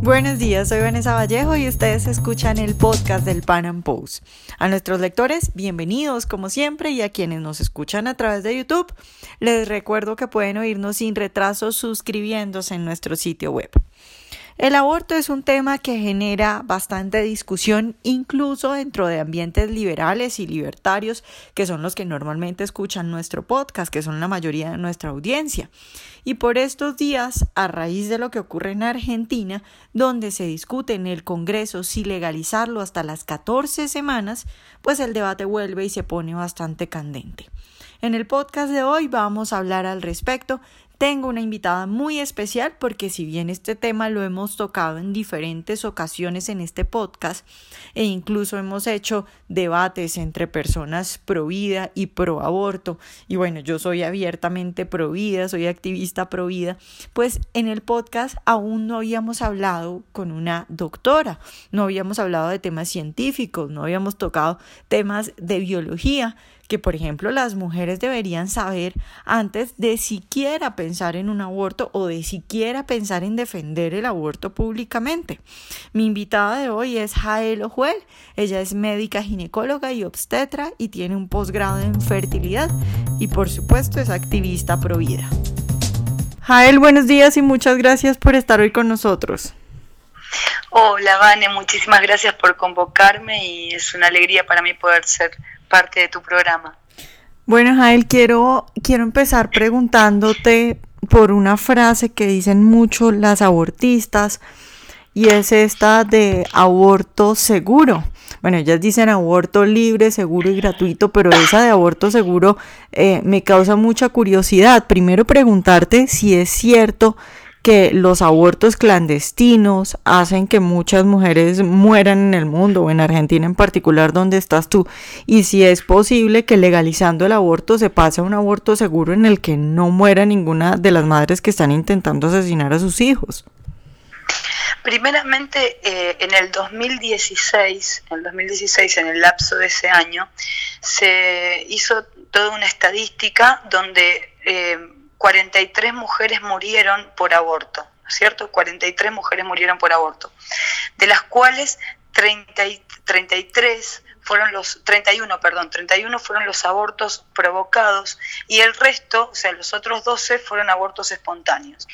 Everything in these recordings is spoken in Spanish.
Buenos días, soy Vanessa Vallejo y ustedes escuchan el podcast del Pan Am Post. A nuestros lectores, bienvenidos como siempre y a quienes nos escuchan a través de YouTube, les recuerdo que pueden oírnos sin retraso suscribiéndose en nuestro sitio web. El aborto es un tema que genera bastante discusión incluso dentro de ambientes liberales y libertarios, que son los que normalmente escuchan nuestro podcast, que son la mayoría de nuestra audiencia. Y por estos días, a raíz de lo que ocurre en Argentina, donde se discute en el Congreso si legalizarlo hasta las 14 semanas, pues el debate vuelve y se pone bastante candente. En el podcast de hoy vamos a hablar al respecto tengo una invitada muy especial porque si bien este tema lo hemos tocado en diferentes ocasiones en este podcast e incluso hemos hecho debates entre personas pro vida y pro aborto y bueno, yo soy abiertamente pro vida, soy activista pro vida, pues en el podcast aún no habíamos hablado con una doctora, no habíamos hablado de temas científicos, no habíamos tocado temas de biología que, por ejemplo, las mujeres deberían saber antes de siquiera pensar en un aborto o de siquiera pensar en defender el aborto públicamente. Mi invitada de hoy es Jael Ojuel. Ella es médica ginecóloga y obstetra y tiene un posgrado en fertilidad y, por supuesto, es activista pro vida. Jael, buenos días y muchas gracias por estar hoy con nosotros. Hola, Vane, muchísimas gracias por convocarme y es una alegría para mí poder ser parte de tu programa. Bueno, Jael, quiero, quiero empezar preguntándote por una frase que dicen mucho las abortistas y es esta de aborto seguro. Bueno, ellas dicen aborto libre, seguro y gratuito, pero esa de aborto seguro eh, me causa mucha curiosidad. Primero preguntarte si es cierto que los abortos clandestinos hacen que muchas mujeres mueran en el mundo o en Argentina en particular donde estás tú y si es posible que legalizando el aborto se pase a un aborto seguro en el que no muera ninguna de las madres que están intentando asesinar a sus hijos. Primeramente, eh, en el 2016, en el 2016, en el lapso de ese año, se hizo toda una estadística donde eh, 43 mujeres murieron por aborto, ¿no es cierto? 43 mujeres murieron por aborto, de las cuales 30, 33 fueron los 31, perdón, 31 fueron los abortos provocados y el resto, o sea, los otros 12 fueron abortos espontáneos.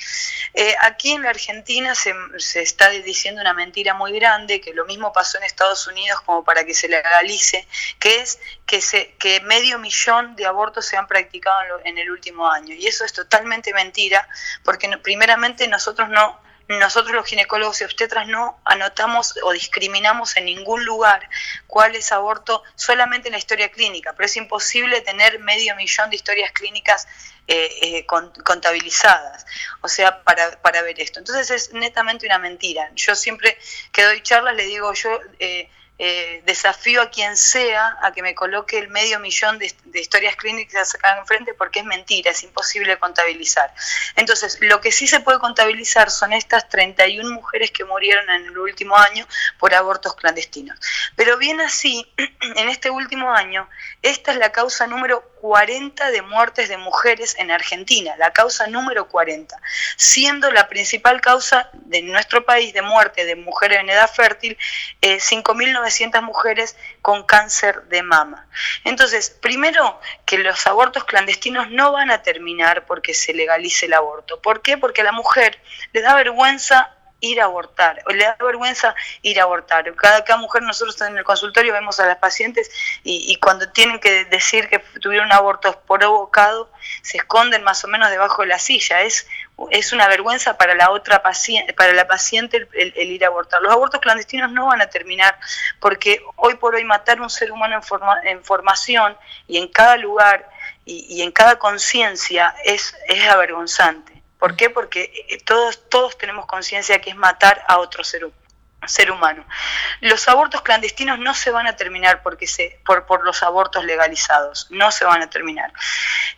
Eh, aquí en la Argentina se, se, está diciendo una mentira muy grande, que lo mismo pasó en Estados Unidos como para que se legalice, que es que, se, que medio millón de abortos se han practicado en, en el último año. Y eso es totalmente mentira, porque primeramente nosotros no nosotros los ginecólogos y obstetras no anotamos o discriminamos en ningún lugar cuál es aborto solamente en la historia clínica, pero es imposible tener medio millón de historias clínicas eh, eh, contabilizadas, o sea, para, para, ver esto. Entonces es netamente una mentira. Yo siempre que doy charlas le digo, yo... Eh, eh, desafío a quien sea a que me coloque el medio millón de, historias clínicas acá enfrente porque es mentira, es imposible contabilizar. Entonces, lo que sí se puede contabilizar son estas 31 mujeres que murieron en el último año por abortos clandestinos. Pero bien así, en este último año, esta es la causa número 40 de muertes de mujeres en Argentina, la causa número 40, siendo la principal causa de nuestro país de muerte de mujeres en edad fértil eh, 5.900 mujeres con cáncer de mama. Entonces, primero que los abortos clandestinos no van a terminar porque se legalice el aborto. ¿Por qué? Porque a la mujer le da vergüenza ir a abortar, o le da vergüenza ir a abortar. Cada, mujer, nosotros en el consultorio vemos a las pacientes y, cuando tienen que decir que tuvieron un aborto provocado, se esconden más o menos debajo de la silla. Es, es una vergüenza para la otra paciente, para la paciente el, ir a abortar. Los abortos clandestinos no van a terminar porque hoy por hoy matar un ser humano en, forma, en formación y en cada lugar y, y en cada conciencia es, es avergonzante. ¿Por qué? Porque eh, todos, todos tenemos conciencia que es matar a otro ser, ser humano. Los abortos clandestinos no se van a terminar porque se, por, por los abortos legalizados, no se van a terminar.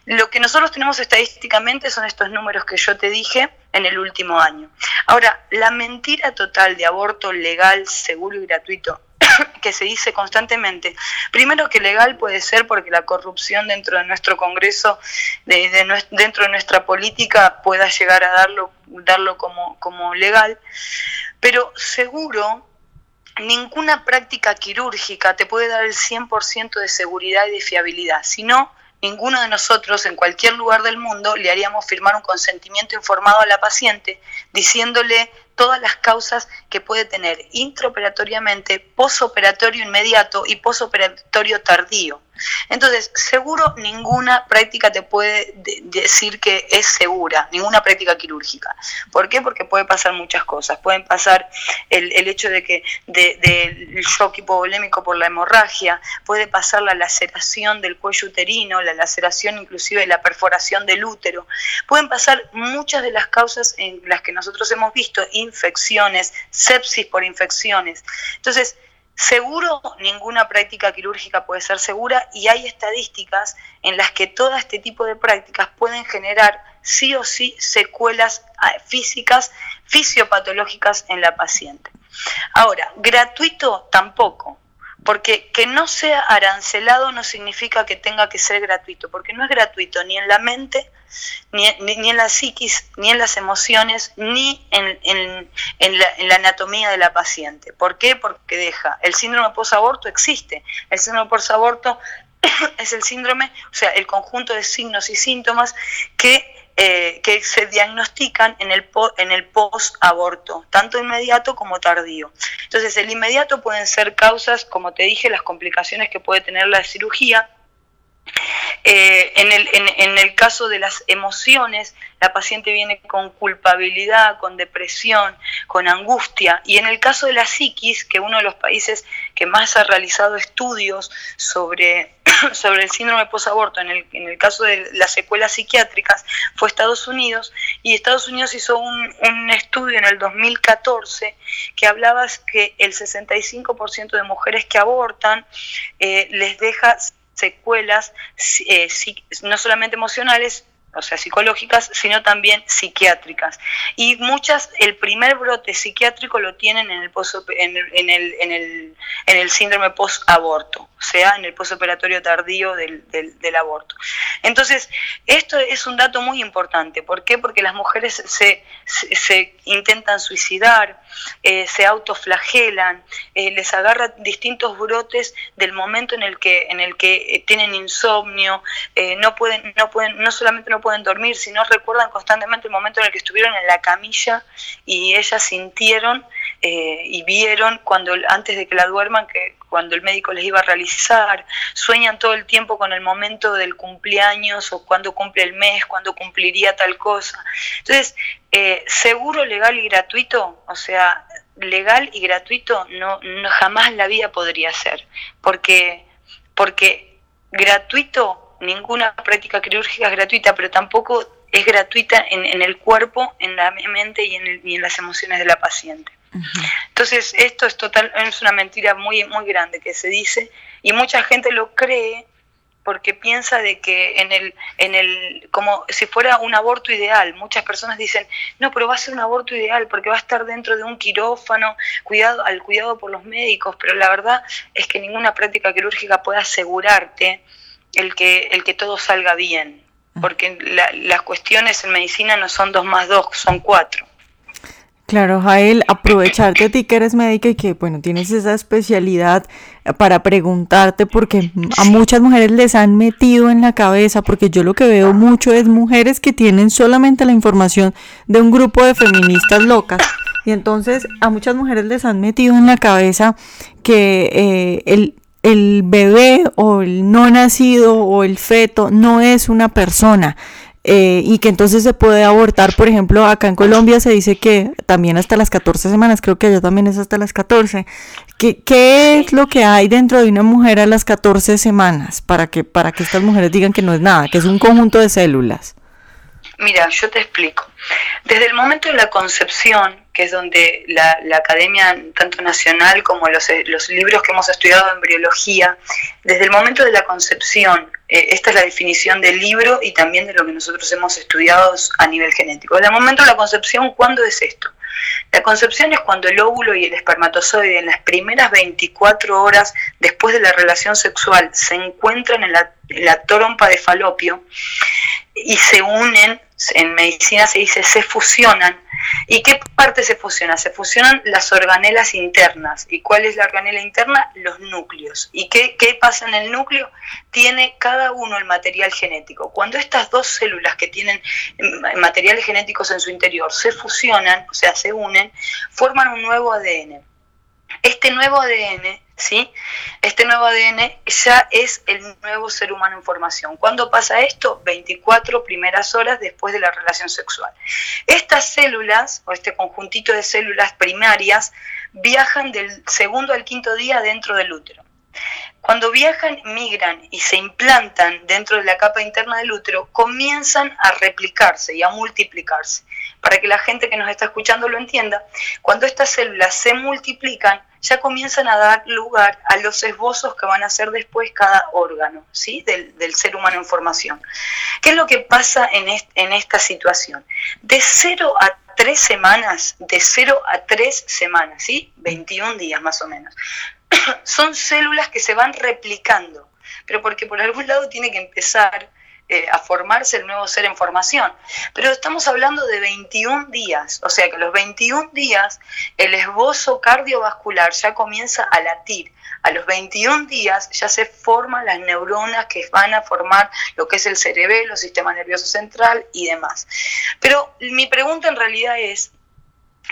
Lo que nosotros tenemos estadísticamente son estos números que yo te dije en el último año. Ahora, la mentira total de aborto legal, seguro y gratuito que se dice constantemente. Primero que legal puede ser porque la corrupción dentro de nuestro Congreso, de, dentro de nuestra política, pueda llegar a darlo, darlo como, como legal, pero seguro ninguna práctica quirúrgica te puede dar el 100% de seguridad y de fiabilidad, sino ninguno de nosotros en cualquier lugar del mundo le haríamos firmar un consentimiento informado a la paciente diciéndole todas las causas que puede tener intraoperatoriamente, posoperatorio inmediato y posoperatorio tardío. Entonces, seguro ninguna práctica te puede decir que es segura, ninguna práctica quirúrgica. ¿Por qué? Porque puede pasar muchas cosas. Pueden pasar el, hecho de que del shock hipovolémico por la hemorragia, puede pasar la laceración del cuello uterino, la laceración inclusive de la perforación del útero. Pueden pasar muchas de las causas en las que nosotros hemos visto infecciones, sepsis por infecciones. Entonces, seguro ninguna práctica quirúrgica puede ser segura y hay estadísticas en las que todo este tipo de prácticas pueden generar sí o sí secuelas ah, físicas, fisiopatológicas en la paciente. Ahora, gratuito tampoco. Porque que no sea arancelado no significa que tenga que ser gratuito, porque no es gratuito ni en la mente, ni, en la psiquis, ni en las emociones, ni en, la, anatomía de la paciente. ¿Por qué? Porque deja, el síndrome post-aborto existe. El síndrome post-aborto es el síndrome, o sea, el conjunto de signos y síntomas que eh, que se diagnostican en el, en el post-aborto, tanto inmediato como tardío. Entonces, el inmediato pueden ser causas, como te dije, las complicaciones que puede tener la cirugía, eh, en, el, en, el, caso de las emociones, la paciente viene con culpabilidad, con depresión, con angustia. Y en el caso de la psiquis, que uno de los países que más ha realizado estudios sobre, sobre el síndrome posaborto, en el, en el caso de las secuelas psiquiátricas, fue Estados Unidos. Y Estados Unidos hizo un, un estudio en el 2014 que hablaba que el 65% de mujeres que abortan eh, les deja secuelas eh, no solamente emocionales, o sea, psicológicas, sino también psiquiátricas. Y muchas, el primer brote psiquiátrico lo tienen en el, en en el, en el, en el síndrome post-aborto, o sea, en el postoperatorio tardío del, del, aborto. Entonces, esto es un dato muy importante. ¿Por qué? Porque las mujeres se, se, intentan suicidar, eh, se autoflagelan, eh, les agarra distintos brotes del momento en el que, en el que eh, tienen insomnio, no, pueden, no, pueden, no solamente no pueden dormir, sino recuerdan constantemente el momento en el que estuvieron en la camilla y ellas sintieron eh, y vieron cuando antes de que la duerman que cuando el médico les iba a realizar, sueñan todo el tiempo con el momento del cumpleaños o cuando cumple el mes, cuando cumpliría tal cosa. Entonces, eh, seguro, legal y gratuito, o sea, legal y gratuito no, jamás la vida podría ser, porque, porque gratuito ninguna práctica quirúrgica es gratuita, pero tampoco es gratuita en, el cuerpo, en la mente y en, en, las emociones de la paciente. Entonces, esto es total, es una mentira muy, muy grande que se dice y mucha gente lo cree porque piensa de que en el, en el, como si fuera un aborto ideal. Muchas personas dicen, no, pero va a ser un aborto ideal porque va a estar dentro de un quirófano, cuidado, al cuidado por los médicos, pero la verdad es que ninguna práctica quirúrgica puede asegurarte el que, el que todo salga bien, porque las cuestiones en medicina no son dos más dos, son cuatro. Claro, Jael, aprovecharte a ti que eres médica y que, bueno, tienes esa especialidad para preguntarte, porque a muchas mujeres les han metido en la cabeza, porque yo lo que veo mucho es mujeres que tienen solamente la información de un grupo de feministas locas. Y entonces a muchas mujeres les han metido en la cabeza que eh, el, el bebé o el no nacido o el feto no es una persona. Eh, y que entonces se puede abortar, por ejemplo, acá en Colombia se dice que también hasta las 14 semanas, creo que allá también es hasta las 14. ¿Qué, qué es lo que hay dentro de una mujer a las 14 semanas para que, para que estas mujeres digan que no es nada, que es un conjunto de células? Mira, yo te explico. Desde el momento de la concepción, que es donde la, academia, tanto nacional como los, los, libros que hemos estudiado en embriología, desde el momento de la concepción, eh, esta es la definición del libro y también de lo que nosotros hemos estudiado a nivel genético. Desde el momento de la concepción, ¿cuándo es esto? La concepción es cuando el óvulo y el espermatozoide en las primeras 24 horas después de la relación sexual se encuentran en la, trompa de falopio y se unen, en medicina se dice se fusionan ¿Y qué parte se fusiona? Se fusionan las organelas internas. ¿Y cuál es la organela interna? Los núcleos. ¿Y qué, qué pasa en el núcleo? Tiene cada uno el material genético. Cuando estas dos células que tienen mm, materiales genéticos en su interior se fusionan, o sea, se unen, forman un nuevo ADN. Este nuevo ADN ¿sí? Este nuevo ADN ya es el nuevo ser humano en formación. ¿Cuándo pasa esto? 24 primeras horas después de la relación sexual. Estas células, o este conjuntito de células primarias, viajan del segundo al quinto día dentro del útero. Cuando viajan, migran y se implantan dentro de la capa interna del útero, comienzan a replicarse y a multiplicarse. Para que la gente que nos está escuchando lo entienda, cuando estas células se multiplican, ya comienzan a dar lugar a los esbozos que van a ser después cada órgano ¿sí? del, ser humano en formación. ¿Qué es lo que pasa en, en esta situación? De 0 a 3 semanas, de 0 a 3 semanas, ¿sí? 21 días más o menos, son células que se van replicando, pero porque por algún lado tiene que empezar eh, a formarse el nuevo ser en formación. Pero estamos hablando de 21 días, o sea que los 21 días el esbozo cardiovascular ya comienza a latir. A los 21 días ya se forman las neuronas que van a formar lo que es el cerebelo, el sistema nervioso central y demás. Pero mi pregunta en realidad es,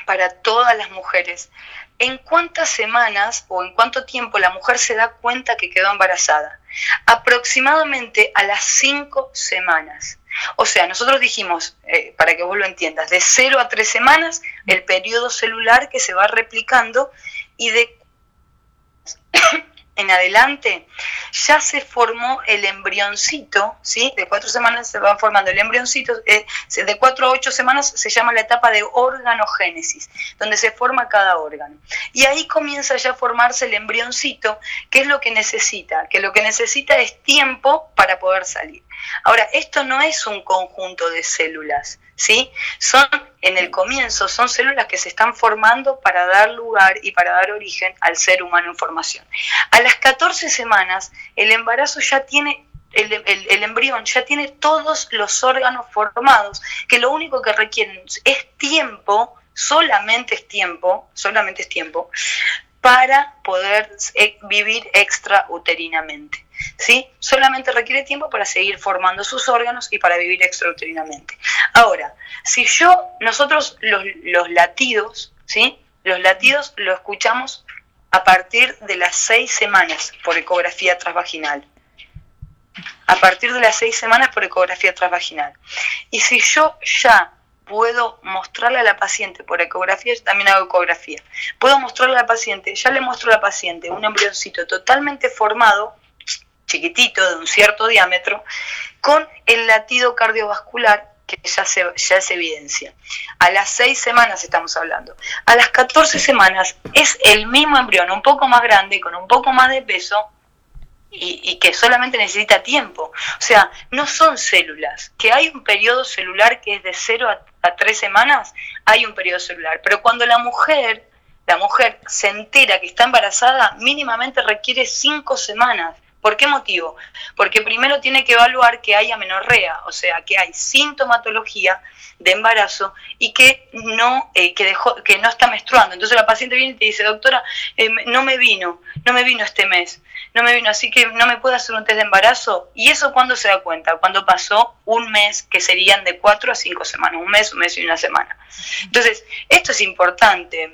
para todas las mujeres, ¿en cuántas semanas o en cuánto tiempo la mujer se da cuenta que quedó embarazada? Aproximadamente a las cinco semanas. O sea, nosotros dijimos, eh, para que vos lo entiendas, de 0 a 3 semanas el periodo celular que se va replicando y de en adelante ya se formó el embrioncito, ¿sí? De cuatro semanas se va formando el embrioncito, eh, de cuatro a ocho semanas se llama la etapa de organogénesis, donde se forma cada órgano. Y ahí comienza ya a formarse el embrioncito, que es lo que necesita, que lo que necesita es tiempo para poder salir. Ahora, esto no es un conjunto de células, ¿sí? Son, en el comienzo, son células que se están formando para dar lugar y para dar origen al ser humano en formación. A las 14 semanas, el embarazo ya tiene el, embrión ya tiene todos los órganos formados, que lo único que requieren es tiempo, solamente es tiempo, solamente es tiempo, para poder eh, vivir extrauterinamente. ¿sí? Solamente requiere tiempo para seguir formando sus órganos y para vivir extrauterinamente. Ahora, si yo, nosotros los, los latidos, ¿sí? Los latidos lo escuchamos a partir de las seis semanas por ecografía transvaginal. A partir de las seis semanas por ecografía transvaginal. Y si yo ya puedo mostrarle a la paciente por ecografía, yo también hago ecografía, puedo mostrarle a la paciente, ya le muestro a la paciente un embrioncito totalmente formado, chiquitito, de un cierto diámetro, con el latido cardiovascular que ya se, ya se evidencia. A las seis semanas estamos hablando. A las 14 semanas es el mismo embrión, un poco más grande, con un poco más de peso, y, que solamente necesita tiempo. O sea, no son células. Que hay un periodo celular que es de 0 a, a 3 semanas, hay un periodo celular. Pero cuando la mujer, la mujer se entera que está embarazada, mínimamente requiere 5 semanas. ¿Por qué motivo? Porque primero tiene que evaluar que haya menorrea, o sea, que hay sintomatología de embarazo y que no, eh, que dejó, que no está menstruando. Entonces la paciente viene y te dice, doctora, eh, no me vino, no me vino este mes, no me vino, así que no me puedo hacer un test de embarazo. ¿Y eso cuándo se da cuenta? Cuando pasó un mes, que serían de cuatro a cinco semanas, un mes, un mes y una semana. Entonces, esto es importante,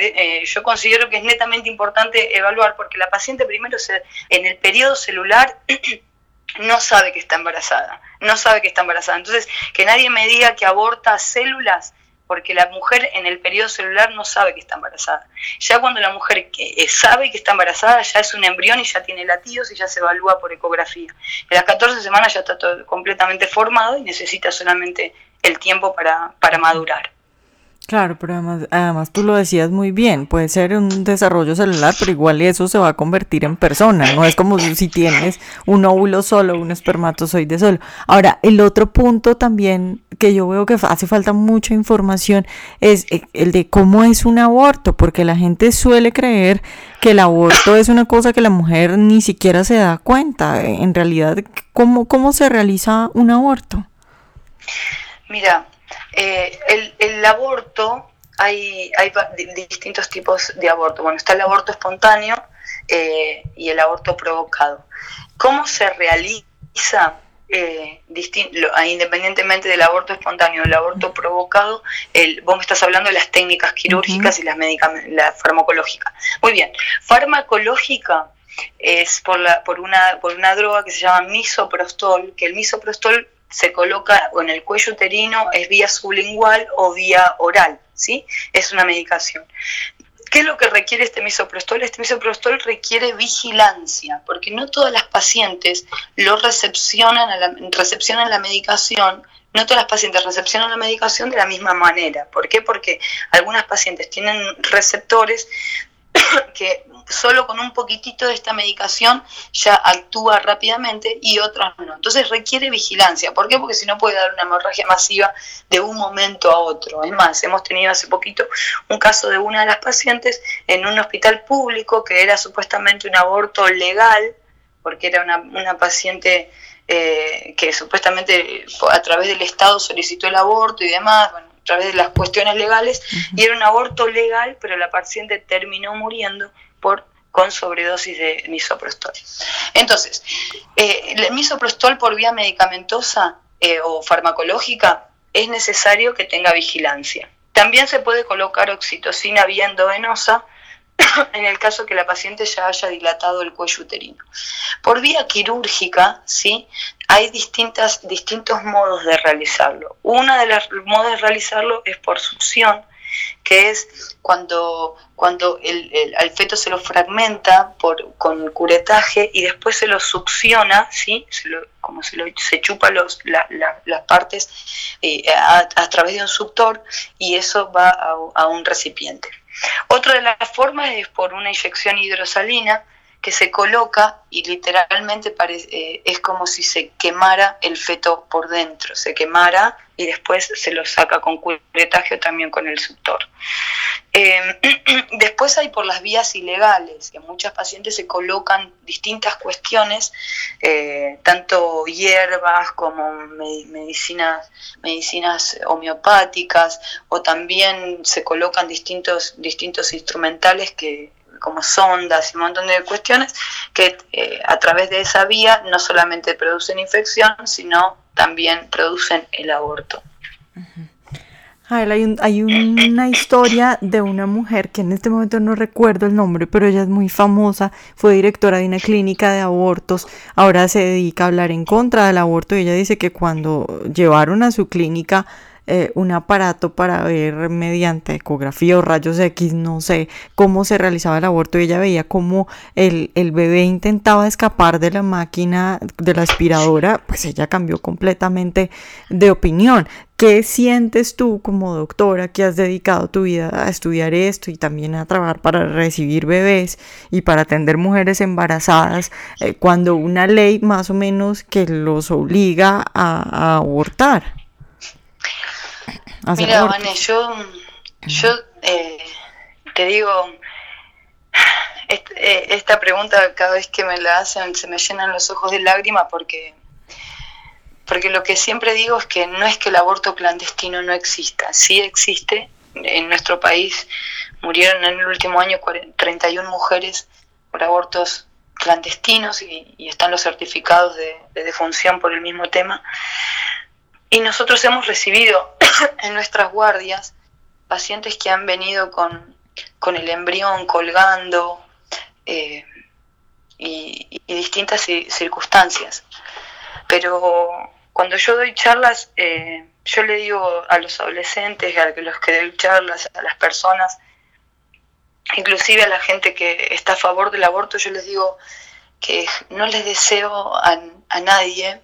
eh, yo considero que es netamente importante evaluar porque la paciente primero se, en el periodo celular no sabe que está embarazada, no sabe que está embarazada. Entonces, que nadie me diga que aborta células porque la mujer en el periodo celular no sabe que está embarazada. Ya cuando la mujer eh, sabe que está embarazada, ya es un embrión y ya tiene latidos y ya se evalúa por ecografía. En las 14 semanas ya está todo completamente formado y necesita solamente el tiempo para, para madurar. Claro, pero además, además tú lo decías muy bien, puede ser un desarrollo celular, pero igual eso se va a convertir en persona, no es como si tienes un óvulo solo, un espermatozoide solo. Ahora, el otro punto también que yo veo que hace falta mucha información es eh, el de cómo es un aborto, porque la gente suele creer que el aborto es una cosa que la mujer ni siquiera se da cuenta. En realidad, ¿cómo, cómo se realiza un aborto? Mira, eh, el, el, aborto, hay, hay distintos tipos de aborto. Bueno, está el aborto espontáneo eh, y el aborto provocado. ¿Cómo se realiza? Eh, ah, independientemente del aborto espontáneo o el aborto provocado, el, vos me estás hablando de las técnicas quirúrgicas y las la farmacológica. Muy bien, farmacológica es por, la, por, una, por una droga que se llama misoprostol, que el misoprostol se coloca en el cuello uterino, es vía sublingual o vía oral, ¿sí? Es una medicación. ¿Qué es lo que requiere este misoprostol? Este misoprostol requiere vigilancia, porque no todas las pacientes lo recepcionan, la, recepcionan la medicación no todas las pacientes recepcionan la medicación de la misma manera. ¿Por qué? Porque algunas pacientes tienen receptores que solo con un poquitito de esta medicación ya actúa rápidamente y otras no. Entonces requiere vigilancia. ¿Por qué? Porque si no puede dar una hemorragia masiva de un momento a otro. Es más, hemos tenido hace poquito un caso de una de las pacientes en un hospital público que era supuestamente un aborto legal, porque era una, una paciente eh, que supuestamente a través del Estado solicitó el aborto y demás. Bueno, a través de las cuestiones legales, y era un aborto legal, pero la paciente terminó muriendo con sobredosis de misoprostol. Entonces, eh, el misoprostol por vía medicamentosa eh, o farmacológica es necesario que tenga vigilancia. También se puede colocar oxitocina vía endovenosa en el caso que la paciente ya haya dilatado el cuello uterino. Por vía quirúrgica, ¿sí? hay distintas, distintos modos de realizarlo. Uno de los modos de realizarlo es por succión, que es cuando, cuando el, al feto se lo fragmenta por, con curetaje y después se lo succiona, ¿sí? como se, lo, se chupa los, las partes eh, a, través de un suctor y eso va a, a un recipiente. Otra de las formas es por una inyección hidrosalina que se coloca y literalmente eh, es como si se quemara el feto por dentro, se quemara y después se lo saca con curetaje o también con el suctor. Em, después hay por las vías ilegales, en muchas pacientes se colocan distintas cuestiones, eh, tanto hierbas como medicinas, medicinas homeopáticas, o también se colocan distintos, distintos instrumentales que como sondas y un montón de cuestiones que eh, a través de esa vía no solamente producen infección, sino también producen el aborto. hay, hay una historia de una mujer que en este momento no recuerdo el nombre, pero ella es muy famosa, fue directora de una clínica de abortos, ahora se dedica a hablar en contra del aborto y ella dice que cuando llevaron a su clínica eh, un aparato para ver mediante ecografía o rayos X, no sé cómo se realizaba el aborto y ella veía cómo el, el bebé intentaba escapar de la máquina, de la aspiradora, pues ella cambió completamente de opinión. ¿Qué sientes tú como doctora que has dedicado tu vida a estudiar esto y también a trabajar para recibir bebés y para atender mujeres embarazadas eh, cuando una ley más o menos que los obliga a abortar? Mira, Vane, yo, yo eh, te digo, eh, esta pregunta cada vez que me la hacen se me llenan los ojos de lágrimas porque, porque lo que siempre digo es que no es que el aborto clandestino no exista, sí existe. En nuestro país murieron en el último año 31 mujeres por abortos clandestinos y, están los certificados de, de defunción por el mismo tema. Y nosotros hemos recibido en nuestras guardias pacientes que han venido con, el embrión colgando eh, y, distintas circunstancias. Pero cuando yo doy charlas, eh, yo le digo a los adolescentes, a los que doy charlas, a las personas, inclusive a la gente que está a favor del aborto, yo les digo que no les deseo a, nadie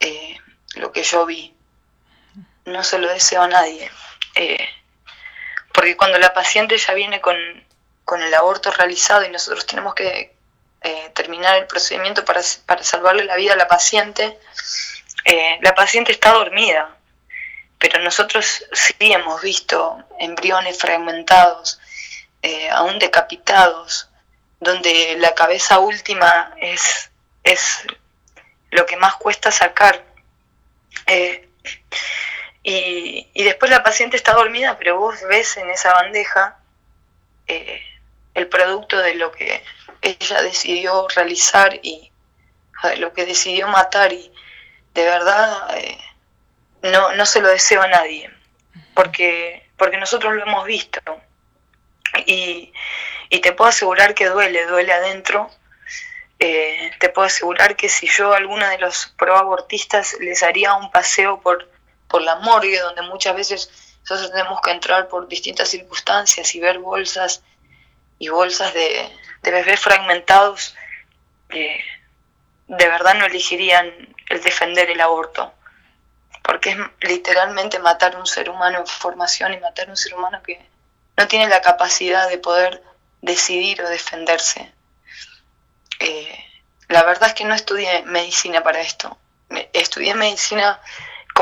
eh, lo que yo vi. No se lo deseo a nadie. Eh, porque cuando la paciente ya viene con, el aborto realizado y nosotros tenemos que eh, terminar el procedimiento para, salvarle la vida a la paciente, eh, la paciente está dormida, pero nosotros sí hemos visto embriones fragmentados, aún decapitados, donde la cabeza última es, es lo que más cuesta sacar. Y, después la paciente está dormida, pero vos ves en esa bandeja eh, el producto de lo que ella decidió realizar y lo que decidió matar y de verdad eh, no, no se lo deseo a nadie, porque, porque nosotros lo hemos visto y, y te puedo asegurar que duele, duele adentro. Eh, te puedo asegurar que si yo a alguna de los proabortistas les haría un paseo por, por la morgue, donde muchas veces nosotros tenemos que entrar por distintas circunstancias y ver bolsas y bolsas de, bebés fragmentados, de verdad no elegirían el defender el aborto, porque es literalmente matar un ser humano en formación y matar un ser humano que no tiene la capacidad de poder decidir o defenderse. Eh, la verdad es que no estudié medicina para esto. Estudié medicina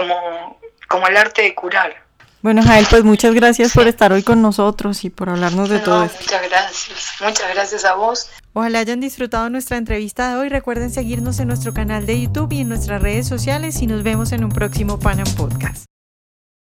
como, como el arte de curar. Bueno, Jael, pues muchas gracias por estar hoy con nosotros y por hablarnos de todo esto. Muchas gracias, muchas gracias a vos. Ojalá hayan disfrutado nuestra entrevista de hoy. Recuerden seguirnos en nuestro canal de YouTube y en nuestras redes sociales y nos vemos en un próximo Panam Podcast.